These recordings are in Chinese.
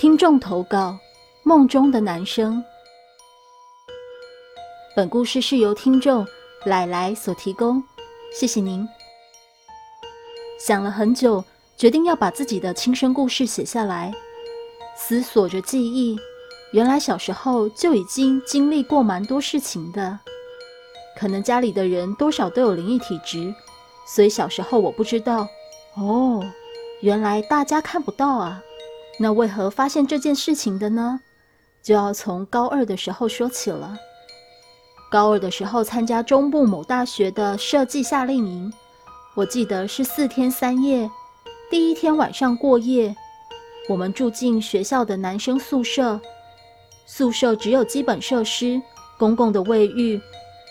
听众投稿：梦中的男生。本故事是由听众奶奶所提供，谢谢您。想了很久，决定要把自己的亲身故事写下来。思索着记忆，原来小时候就已经经历过蛮多事情的。可能家里的人多少都有灵异体质，所以小时候我不知道。哦，原来大家看不到啊。那为何发现这件事情的呢？就要从高二的时候说起了。高二的时候参加中部某大学的设计夏令营，我记得是四天三夜。第一天晚上过夜，我们住进学校的男生宿舍，宿舍只有基本设施，公共的卫浴、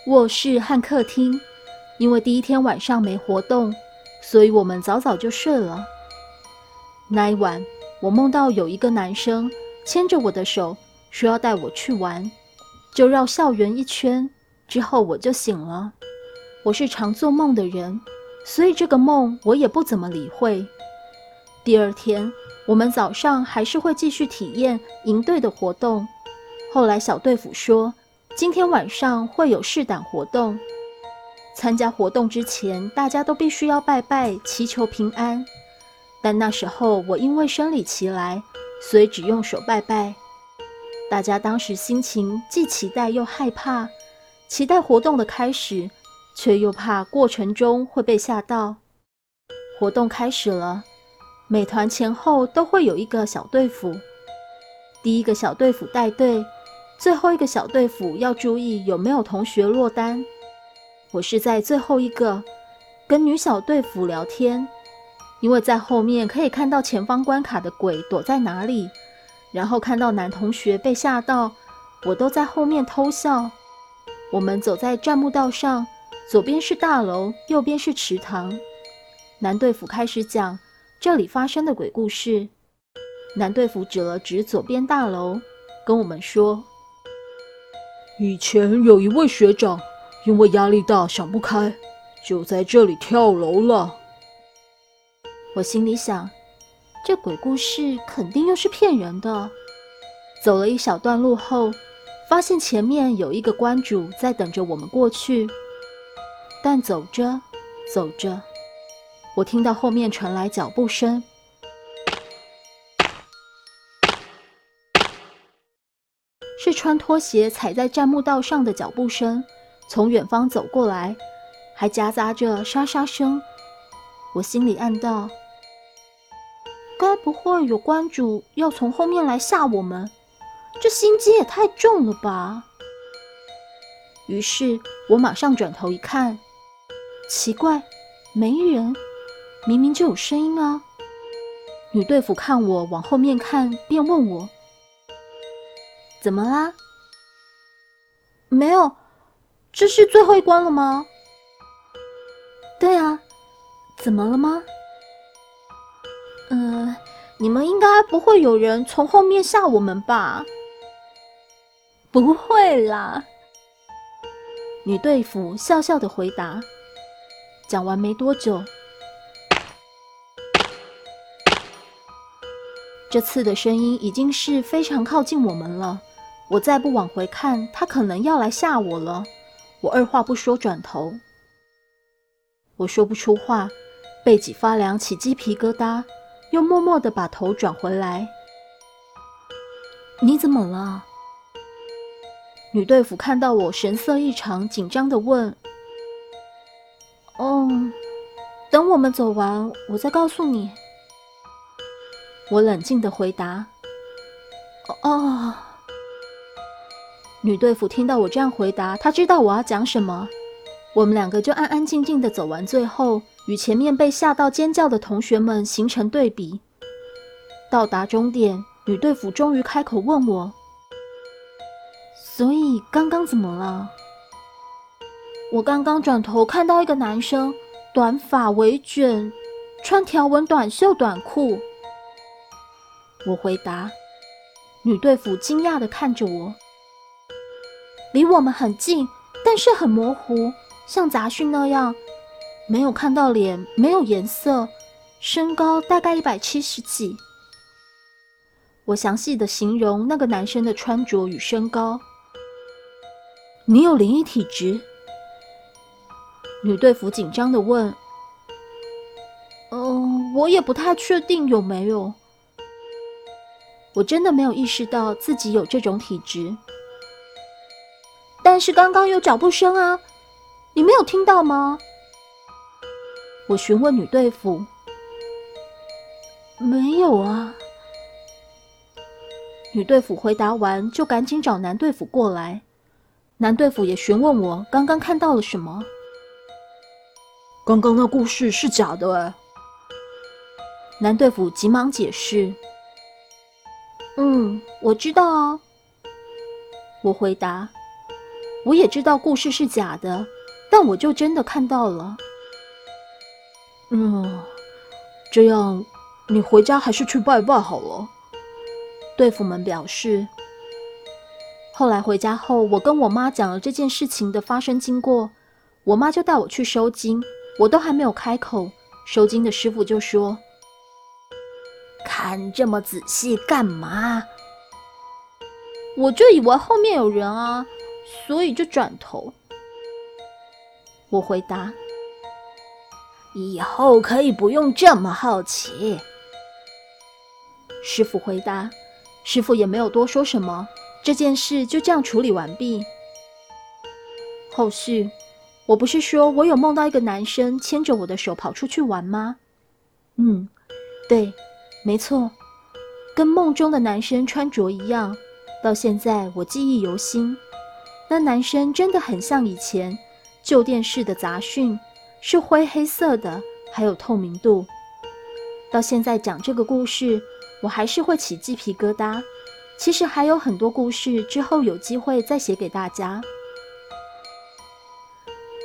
卧室和客厅。因为第一天晚上没活动，所以我们早早就睡了。那一晚。我梦到有一个男生牵着我的手，说要带我去玩，就绕校园一圈。之后我就醒了。我是常做梦的人，所以这个梦我也不怎么理会。第二天，我们早上还是会继续体验营队的活动。后来小队府说，今天晚上会有试胆活动，参加活动之前，大家都必须要拜拜，祈求平安。但那时候我因为生理期来，所以只用手拜拜。大家当时心情既期待又害怕，期待活动的开始，却又怕过程中会被吓到。活动开始了，每团前后都会有一个小队辅，第一个小队辅带队，最后一个小队辅要注意有没有同学落单。我是在最后一个，跟女小队辅聊天。因为在后面可以看到前方关卡的鬼躲在哪里，然后看到男同学被吓到，我都在后面偷笑。我们走在站木道上，左边是大楼，右边是池塘。男队服开始讲这里发生的鬼故事。男队服指了指左边大楼，跟我们说：“以前有一位学长，因为压力大想不开，就在这里跳楼了。”我心里想，这鬼故事肯定又是骗人的。走了一小段路后，发现前面有一个关主在等着我们过去。但走着走着，我听到后面传来脚步声，是穿拖鞋踩在栈木道上的脚步声，从远方走过来，还夹杂着沙沙声。我心里暗道。该不会有关主要从后面来吓我们？这心机也太重了吧！于是我马上转头一看，奇怪，没人，明明就有声音啊！女队服看我往后面看，便问我：“怎么啦？”“没有，这是最后一关了吗？”“对啊，怎么了吗？”嗯，你们应该不会有人从后面吓我们吧？不会啦。女队服笑笑的回答。讲完没多久，这次的声音已经是非常靠近我们了。我再不往回看，他可能要来吓我了。我二话不说转头，我说不出话，背脊发凉，起鸡皮疙瘩。又默默的把头转回来。你怎么了？女队服看到我神色异常，紧张的问：“哦，等我们走完，我再告诉你。”我冷静的回答：“哦。”女队服听到我这样回答，她知道我要讲什么。我们两个就安安静静的走完最后。与前面被吓到尖叫的同学们形成对比。到达终点，女队服终于开口问我：“所以刚刚怎么了？”我刚刚转头看到一个男生，短发微卷，穿条纹短袖短裤。我回答。女队服惊讶的看着我，离我们很近，但是很模糊，像杂讯那样。没有看到脸，没有颜色，身高大概一百七十几。我详细的形容那个男生的穿着与身高。你有灵异体质？女队服紧张的问。嗯，我也不太确定有没有。我真的没有意识到自己有这种体质。但是刚刚有脚步声啊，你没有听到吗？我询问女队服。没有啊。女队服回答完，就赶紧找男队服过来。男队服也询问我刚刚看到了什么。刚刚那故事是假的哎。男队服急忙解释：“嗯，我知道啊。”我回答：“我也知道故事是假的，但我就真的看到了。”嗯，这样。你回家还是去拜拜好了。队服们表示。后来回家后，我跟我妈讲了这件事情的发生经过，我妈就带我去收金。我都还没有开口，收金的师傅就说：“看这么仔细干嘛？”我就以为后面有人啊，所以就转头。我回答：“以后可以不用这么好奇。”师傅回答：“师傅也没有多说什么，这件事就这样处理完毕。后续，我不是说我有梦到一个男生牵着我的手跑出去玩吗？嗯，对，没错，跟梦中的男生穿着一样，到现在我记忆犹新。那男生真的很像以前旧电视的杂讯，是灰黑色的，还有透明度。到现在讲这个故事。”我还是会起鸡皮疙瘩。其实还有很多故事，之后有机会再写给大家。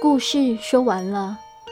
故事说完了。